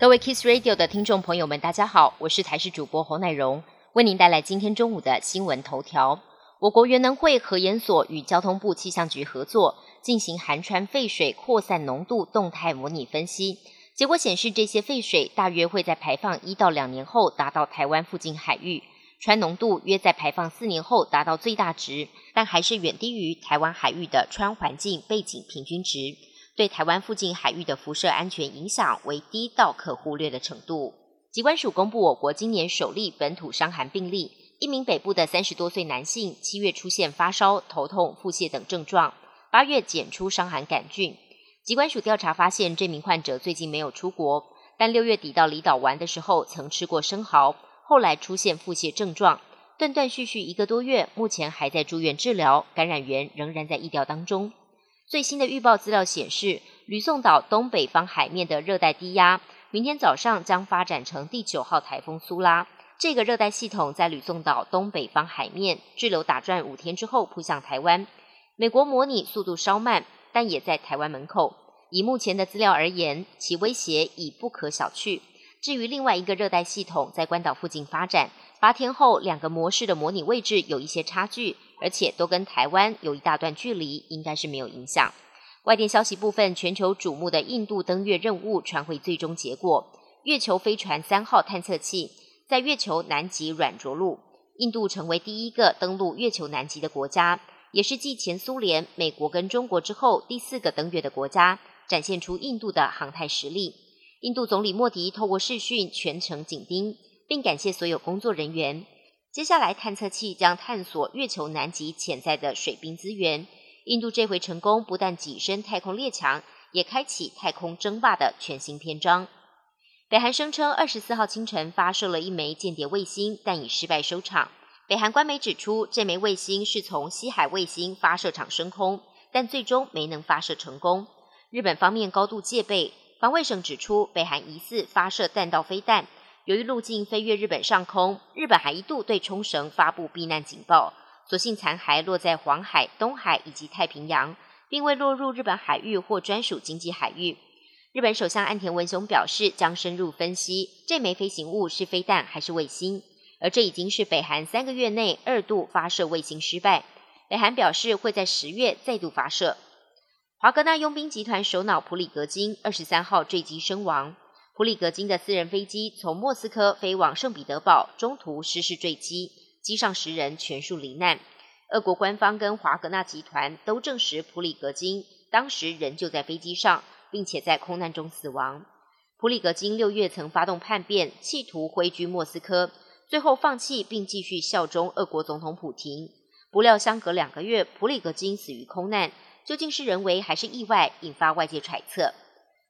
各位 Kiss Radio 的听众朋友们，大家好，我是台视主播侯乃荣，为您带来今天中午的新闻头条。我国原能会核研所与交通部气象局合作，进行含川废水扩散浓度动态模拟分析，结果显示，这些废水大约会在排放一到两年后达到台湾附近海域，川浓度约在排放四年后达到最大值，但还是远低于台湾海域的川环境背景平均值。对台湾附近海域的辐射安全影响为低到可忽略的程度。疾管署公布我国今年首例本土伤寒病例，一名北部的三十多岁男性，七月出现发烧、头痛、腹泻等症状，八月检出伤寒杆菌。疾管署调查发现，这名患者最近没有出国，但六月底到离岛玩的时候曾吃过生蚝，后来出现腹泻症状，断断续续一个多月，目前还在住院治疗，感染源仍然在疫调当中。最新的预报资料显示，吕宋岛东北方海面的热带低压，明天早上将发展成第九号台风苏拉。这个热带系统在吕宋岛东北方海面滞留打转五天之后，扑向台湾。美国模拟速度稍慢，但也在台湾门口。以目前的资料而言，其威胁已不可小觑。至于另外一个热带系统在关岛附近发展，八天后两个模式的模拟位置有一些差距。而且都跟台湾有一大段距离，应该是没有影响。外电消息部分，全球瞩目的印度登月任务传回最终结果，月球飞船三号探测器在月球南极软着陆，印度成为第一个登陆月球南极的国家，也是继前苏联、美国跟中国之后第四个登月的国家，展现出印度的航太实力。印度总理莫迪透过视讯全程紧盯，并感谢所有工作人员。接下来，探测器将探索月球南极潜在的水冰资源。印度这回成功，不但跻身太空列强，也开启太空争霸的全新篇章。北韩声称，二十四号清晨发射了一枚间谍卫星，但以失败收场。北韩官媒指出，这枚卫星是从西海卫星发射场升空，但最终没能发射成功。日本方面高度戒备，防卫省指出，北韩疑似发射弹道飞弹。由于路径飞越日本上空，日本还一度对冲绳发布避难警报，所幸残骸落在黄海、东海以及太平洋，并未落入日本海域或专属经济海域。日本首相岸田文雄表示，将深入分析这枚飞行物是飞弹还是卫星，而这已经是北韩三个月内二度发射卫星失败。北韩表示会在十月再度发射。华格纳佣兵集团首脑普里格金二十三号坠机身亡。普里格金的私人飞机从莫斯科飞往圣彼得堡，中途失事坠机，机上十人全数罹难。俄国官方跟华格纳集团都证实，普里格金当时仍旧在飞机上，并且在空难中死亡。普里格金六月曾发动叛变，企图挥军莫斯科，最后放弃并继续效忠俄国总统普廷。不料相隔两个月，普里格金死于空难，究竟是人为还是意外，引发外界揣测。